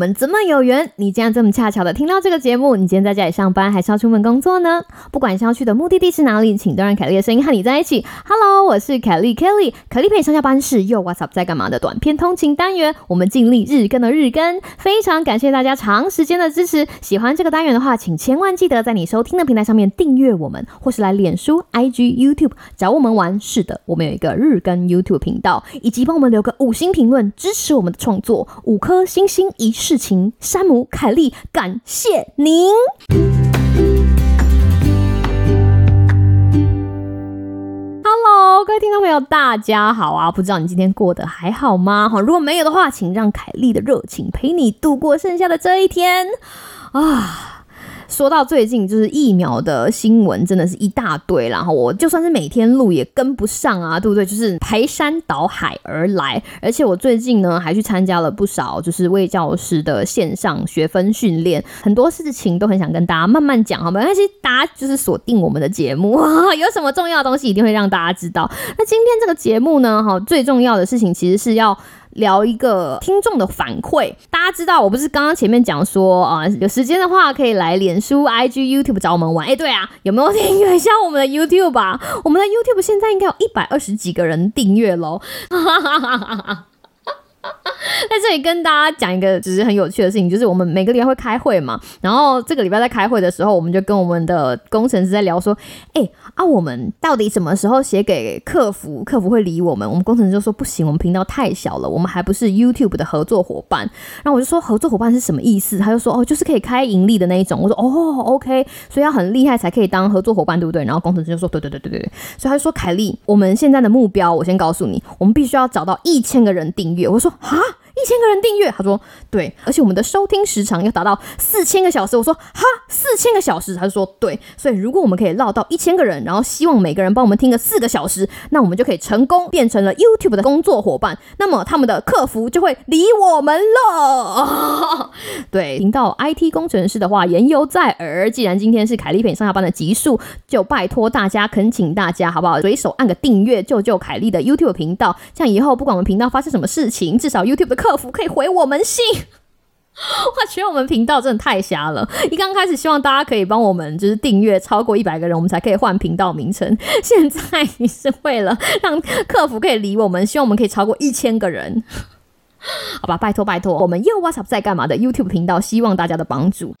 们怎么有缘？你竟然这么恰巧的听到这个节目？你今天在家里上班，还是要出门工作呢？不管是要去的目的地是哪里，请都让凯莉的声音和你在一起。Hello，我是凯莉 Kelly，凯莉陪你上下班是又 What's up 在干嘛的短片通勤单元。我们尽力日更的日更，非常感谢大家长时间的支持。喜欢这个单元的话，请千万记得在你收听的平台上面订阅我们，或是来脸书、IG、YouTube 找我们玩。是的，我们有一个日更 YouTube 频道，以及帮我们留个五星评论，支持我们的创作，五颗星星一事情。山姆凯莉，感谢您。Hello，各位听众朋友，大家好啊！不知道你今天过得还好吗？哈，如果没有的话，请让凯利的热情陪你度过剩下的这一天啊。说到最近，就是疫苗的新闻真的是一大堆，然后我就算是每天录也跟不上啊，对不对？就是排山倒海而来，而且我最近呢还去参加了不少就是魏教师的线上学分训练，很多事情都很想跟大家慢慢讲，好没关系，大家就是锁定我们的节目，有什么重要的东西一定会让大家知道。那今天这个节目呢，哈，最重要的事情其实是要。聊一个听众的反馈，大家知道我不是刚刚前面讲说啊，有时间的话可以来脸书、IG、YouTube 找我们玩。哎，对啊，有没有订阅一下我们的 YouTube 啊？我们的 YouTube 现在应该有一百二十几个人订阅喽。在这里跟大家讲一个只是很有趣的事情，就是我们每个礼拜会开会嘛，然后这个礼拜在开会的时候，我们就跟我们的工程师在聊说，哎啊，我们到底什么时候写给客服，客服会理我们？我们工程师就说不行，我们频道太小了，我们还不是 YouTube 的合作伙伴。然后我就说合作伙伴是什么意思？他就说哦，就是可以开盈利的那一种。我说哦，OK，所以要很厉害才可以当合作伙伴，对不对？然后工程师就说对对对对对，所以他就说凯莉，我们现在的目标，我先告诉你，我们必须要找到一千个人订阅。我说哈。一千个人订阅，他说对，而且我们的收听时长要达到四千个小时。我说哈，四千个小时，他就说对。所以如果我们可以唠到一千个人，然后希望每个人帮我们听个四个小时，那我们就可以成功变成了 YouTube 的工作伙伴。那么他们的客服就会理我们了。对，听到 IT 工程师的话言犹在耳。既然今天是凯丽陪你上下班的集数，就拜托大家，恳请大家好不好？随手按个订阅，救救凯丽的 YouTube 频道。这样以后不管我们频道发生什么事情，至少 YouTube 的客客服可以回我们信，我觉得我们频道真的太瞎了。一刚开始希望大家可以帮我们，就是订阅超过一百个人，我们才可以换频道名称。现在你是为了让客服可以理我们，希望我们可以超过一千个人，好吧？拜托拜托，我们又 WhatsApp 在干嘛的 YouTube 频道，希望大家的帮助。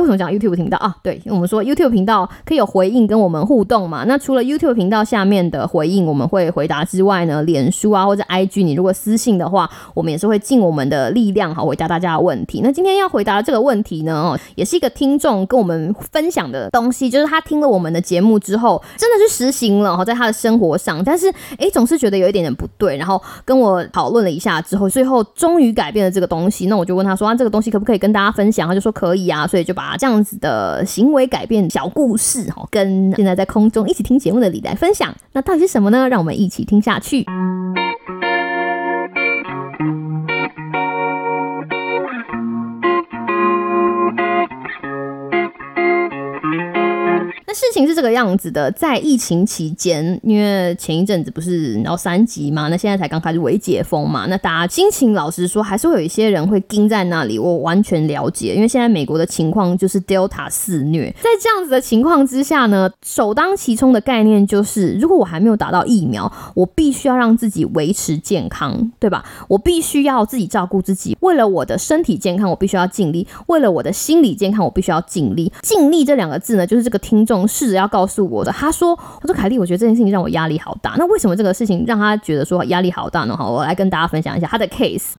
为什么讲 YouTube 频道啊？对，我们说 YouTube 频道可以有回应跟我们互动嘛。那除了 YouTube 频道下面的回应我们会回答之外呢，脸书啊或者 IG，你如果私信的话，我们也是会尽我们的力量好回答大家的问题。那今天要回答这个问题呢，哦，也是一个听众跟我们分享的东西，就是他听了我们的节目之后，真的是实行了哈，在他的生活上，但是哎，总是觉得有一点点不对，然后跟我讨论了一下之后，最后终于改变了这个东西。那我就问他说，啊，这个东西可不可以跟大家分享？他就说可以啊，所以就把。这样子的行为改变小故事哈，跟现在在空中一起听节目的李来分享，那到底是什么呢？让我们一起听下去。那事情是这个样子的，在疫情期间，因为前一阵子不是然后三级嘛，那现在才刚开始微解封嘛，那大家心情老实说，还是会有一些人会盯在那里。我完全了解，因为现在美国的情况就是 Delta 肆虐，在这样子的情况之下呢，首当其冲的概念就是，如果我还没有打到疫苗，我必须要让自己维持健康，对吧？我必须要自己照顾自己，为了我的身体健康，我必须要尽力；为了我的心理健康，我必须要尽力。尽力这两个字呢，就是这个听众。试着要告诉我的，他说：“我说凯莉，我觉得这件事情让我压力好大。那为什么这个事情让他觉得说压力好大呢？好，我来跟大家分享一下他的 case。”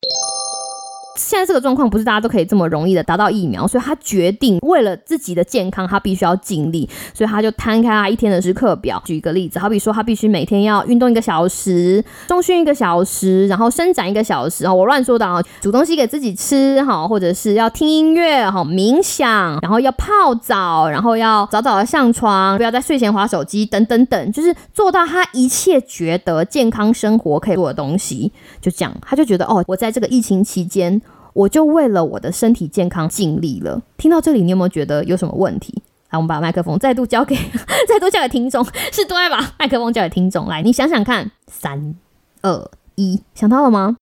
现在这个状况不是大家都可以这么容易的达到疫苗，所以他决定为了自己的健康，他必须要尽力，所以他就摊开他一天的时刻表。举一个例子，好比说他必须每天要运动一个小时，中训一个小时，然后伸展一个小时。哦我乱说的啊，煮东西给自己吃，哈，或者是要听音乐，哈，冥想，然后要泡澡，然后要早早的上床，不要在睡前划手机，等等等，就是做到他一切觉得健康生活可以做的东西。就这样，他就觉得哦，我在这个疫情期间。我就为了我的身体健康尽力了。听到这里，你有没有觉得有什么问题？来，我们把麦克风再度交给，再度交给听众，是对把？麦克风交给听众，来，你想想看，三二一，想到了吗？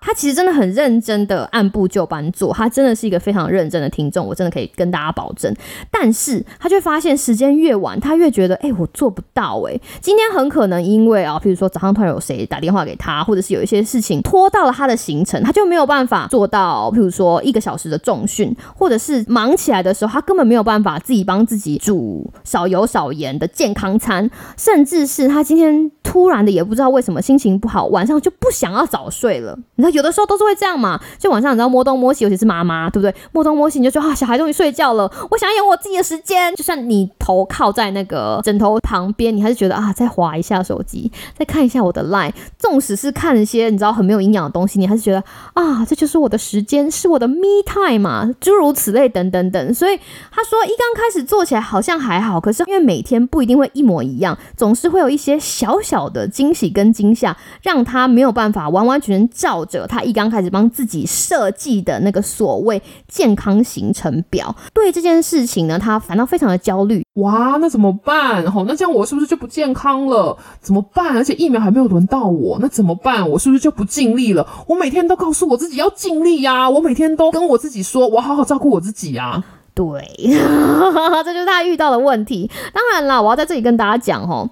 他其实真的很认真的按部就班做，他真的是一个非常认真的听众，我真的可以跟大家保证。但是他就发现时间越晚，他越觉得，哎，我做不到，哎，今天很可能因为啊，譬如说早上突然有谁打电话给他，或者是有一些事情拖到了他的行程，他就没有办法做到，譬如说一个小时的重训，或者是忙起来的时候，他根本没有办法自己帮自己煮少油少盐的健康餐，甚至是他今天突然的也不知道为什么心情不好，晚上就不想要早睡了。你知道有的时候都是会这样嘛，就晚上你知道摸东摸西，尤其是妈妈，对不对？摸东摸西你就说啊，小孩终于睡觉了，我想要有我自己的时间。就算你头靠在那个枕头旁边，你还是觉得啊，再划一下手机，再看一下我的 line。纵使是看一些你知道很没有营养的东西，你还是觉得啊，这就是我的时间，是我的 me time 嘛，诸如此类等等等。所以他说，一刚开始做起来好像还好，可是因为每天不一定会一模一样，总是会有一些小小的惊喜跟惊吓，让他没有办法完完全全照着。他一刚开始帮自己设计的那个所谓健康行程表，对这件事情呢，他反倒非常的焦虑。哇，那怎么办？吼，那这样我是不是就不健康了？怎么办？而且疫苗还没有轮到我，那怎么办？我是不是就不尽力了？我每天都告诉我自己要尽力呀，我每天都跟我自己说，我好好照顾我自己呀。对，这就是他遇到的问题。当然啦，我要在这里跟大家讲，吼。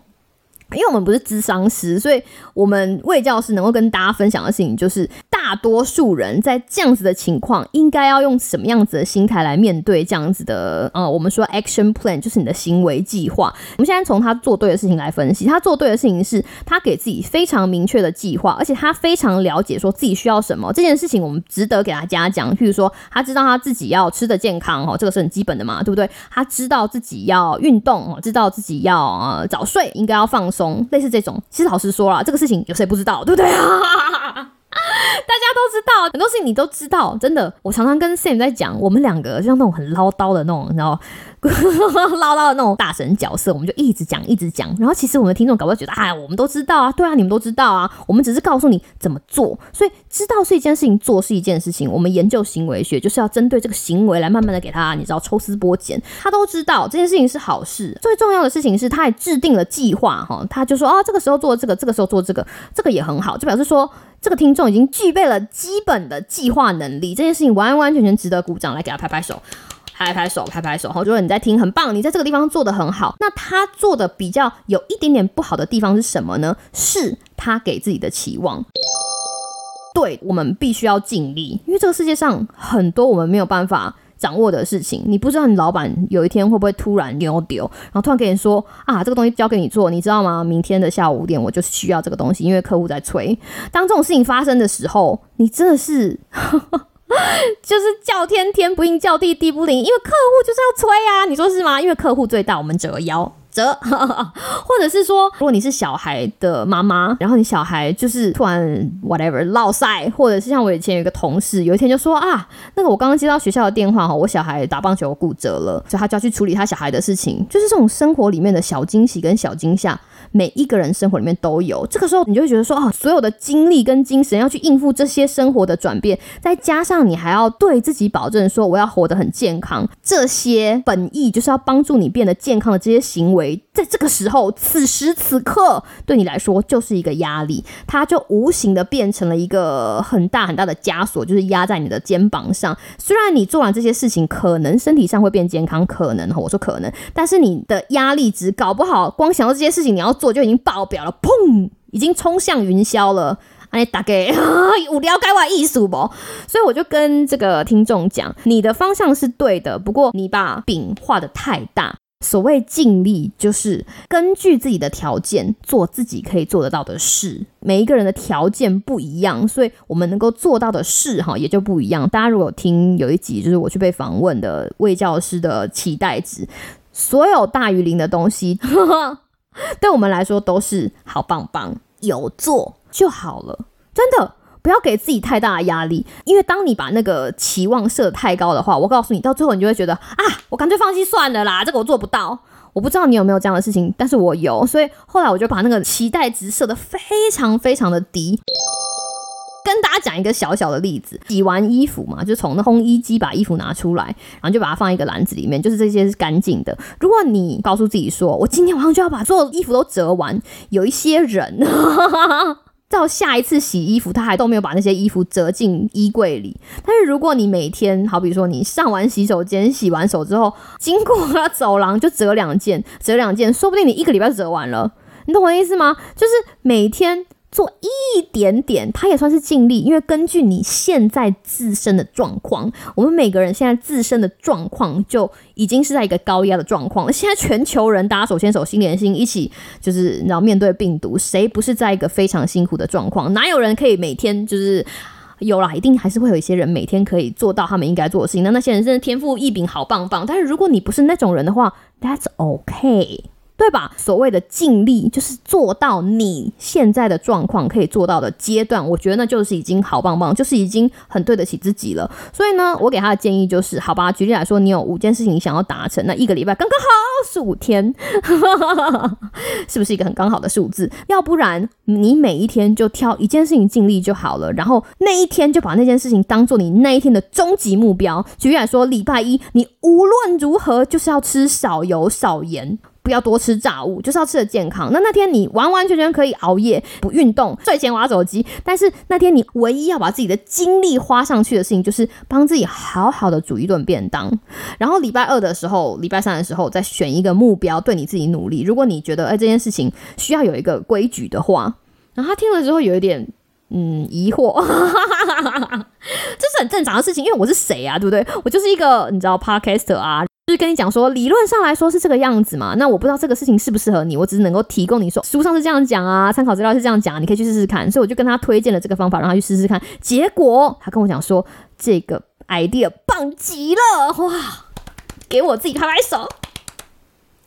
因为我们不是智商师，所以我们魏教师能够跟大家分享的事情，就是大多数人在这样子的情况，应该要用什么样子的心态来面对这样子的，呃，我们说 action plan 就是你的行为计划。我们现在从他做对的事情来分析，他做对的事情是他给自己非常明确的计划，而且他非常了解说自己需要什么。这件事情我们值得给他嘉奖。譬如说，他知道他自己要吃的健康，哦，这个是很基本的嘛，对不对？他知道自己要运动，哦，知道自己要呃早睡，应该要放。类似这种，其实老实说了，这个事情有谁不知道，对不对啊？大家都知道，很多事情你都知道，真的。我常常跟 Sam 在讲，我们两个就像那种很唠叨的那种，你知道。唠叨的那种大神角色，我们就一直讲一直讲，然后其实我们的听众搞不好觉得，哎，我们都知道啊，对啊，你们都知道啊，我们只是告诉你怎么做，所以知道是一件事情，做是一件事情。我们研究行为学就是要针对这个行为来慢慢的给他，你知道抽丝剥茧，他都知道这件事情是好事。最重要的事情是，他还制定了计划哈，他就说啊，这个时候做这个，这个时候做这个，这个也很好，就表示说这个听众已经具备了基本的计划能力，这件事情完完全全值得鼓掌，来给他拍拍手。拍拍手，拍拍手，好，就说你在听，很棒，你在这个地方做的很好。那他做的比较有一点点不好的地方是什么呢？是他给自己的期望。对我们必须要尽力，因为这个世界上很多我们没有办法掌握的事情，你不知道你老板有一天会不会突然丢丢，然后突然跟你说啊，这个东西交给你做，你知道吗？明天的下午五点我就需要这个东西，因为客户在催。当这种事情发生的时候，你真的是。就是叫天天不应，叫地地不灵，因为客户就是要催啊，你说是吗？因为客户最大，我们折腰。折，或者是说，如果你是小孩的妈妈，然后你小孩就是突然 whatever 落赛，或者是像我以前有一个同事，有一天就说啊，那个我刚刚接到学校的电话哈，我小孩打棒球骨折了，所以他就要去处理他小孩的事情，就是这种生活里面的小惊喜跟小惊吓，每一个人生活里面都有。这个时候你就会觉得说啊，所有的精力跟精神要去应付这些生活的转变，再加上你还要对自己保证说我要活得很健康，这些本意就是要帮助你变得健康的这些行为。在这个时候，此时此刻，对你来说就是一个压力，它就无形的变成了一个很大很大的枷锁，就是压在你的肩膀上。虽然你做完这些事情，可能身体上会变健康，可能我说可能，但是你的压力值搞不好，光想到这些事情你要做就已经爆表了，砰，已经冲向云霄了。哎，大概 无聊该玩艺术不？所以我就跟这个听众讲，你的方向是对的，不过你把饼画的太大。所谓尽力，就是根据自己的条件做自己可以做得到的事。每一个人的条件不一样，所以我们能够做到的事哈也就不一样。大家如果听有一集，就是我去被访问的魏教师的期待值，所有大于零的东西，对我们来说都是好棒棒，有做就好了，真的。不要给自己太大的压力，因为当你把那个期望设太高的话，我告诉你，到最后你就会觉得啊，我干脆放弃算了啦，这个我做不到。我不知道你有没有这样的事情，但是我有，所以后来我就把那个期待值设的非常非常的低。跟大家讲一个小小的例子，洗完衣服嘛，就从那烘衣机把衣服拿出来，然后就把它放一个篮子里面，就是这些是干净的。如果你告诉自己说，我今天晚上就要把所有衣服都折完，有一些人。到下一次洗衣服，他还都没有把那些衣服折进衣柜里。但是如果你每天，好比说你上完洗手间、洗完手之后，经过了走廊就折两件，折两件，说不定你一个礼拜折完了。你懂我的意思吗？就是每天。做一点点，他也算是尽力，因为根据你现在自身的状况，我们每个人现在自身的状况就已经是在一个高压的状况了。现在全球人大家手牵手、心连心，一起就是你要面对病毒，谁不是在一个非常辛苦的状况？哪有人可以每天就是有啦？一定还是会有一些人每天可以做到他们应该做的事情。那那些人真的天赋异禀，好棒棒。但是如果你不是那种人的话，That's OK。对吧？所谓的尽力，就是做到你现在的状况可以做到的阶段，我觉得那就是已经好棒棒，就是已经很对得起自己了。所以呢，我给他的建议就是，好吧，举例来说，你有五件事情想要达成，那一个礼拜刚刚好是五天，是不是一个很刚好的数字？要不然你每一天就挑一件事情尽力就好了，然后那一天就把那件事情当做你那一天的终极目标。举例来说，礼拜一你无论如何就是要吃少油少盐。不要多吃炸物，就是要吃的健康。那那天你完完全全可以熬夜不运动，睡前玩手机。但是那天你唯一要把自己的精力花上去的事情，就是帮自己好好的煮一顿便当。然后礼拜二的时候，礼拜三的时候再选一个目标，对你自己努力。如果你觉得哎这件事情需要有一个规矩的话，然后他听了之后有一点嗯疑惑，这是很正常的事情，因为我是谁啊，对不对？我就是一个你知道 podcaster 啊。就是跟你讲说，理论上来说是这个样子嘛。那我不知道这个事情适不适合你，我只是能够提供你说，书上是这样讲啊，参考资料是这样讲，你可以去试试看。所以我就跟他推荐了这个方法，让他去试试看。结果他跟我讲说，这个 idea 棒极了，哇，给我自己拍拍手。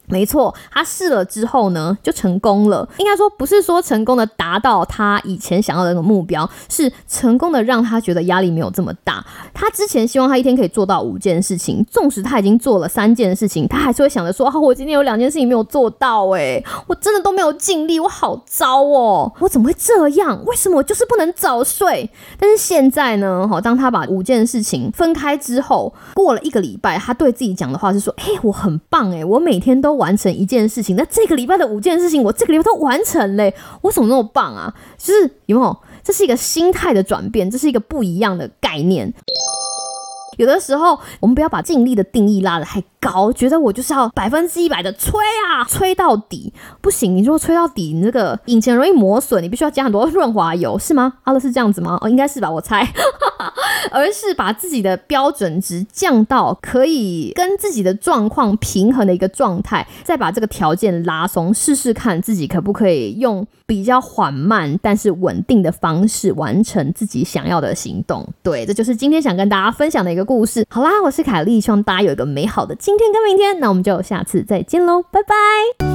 没错，他试了之后呢，就成功了。应该说不是说成功的达到他以前想要的那个目标，是成功的让他觉得压力没有这么大。他之前希望他一天可以做到五件事情，纵使他已经做了三件事情，他还是会想着说：“哦，我今天有两件事情没有做到，诶，我真的都没有尽力，我好糟哦，我怎么会这样？为什么我就是不能早睡？”但是现在呢，哈，当他把五件事情分开之后，过了一个礼拜，他对自己讲的话是说：“嘿，我很棒，诶，我每天都。”完成一件事情，那这个礼拜的五件事情，我这个礼拜都完成嘞，我怎么那么棒啊？就是有没有？这是一个心态的转变，这是一个不一样的概念。有的时候，我们不要把尽力的定义拉得太高，觉得我就是要百分之一百的吹啊，吹到底不行。你如果吹到底，你这个引擎容易磨损，你必须要加很多润滑油，是吗？阿乐是这样子吗？哦，应该是吧，我猜。而是把自己的标准值降到可以跟自己的状况平衡的一个状态，再把这个条件拉松，试试看自己可不可以用比较缓慢但是稳定的方式完成自己想要的行动。对，这就是今天想跟大家分享的一个故事。好啦，我是凯丽，希望大家有一个美好的今天跟明天。那我们就下次再见喽，拜拜。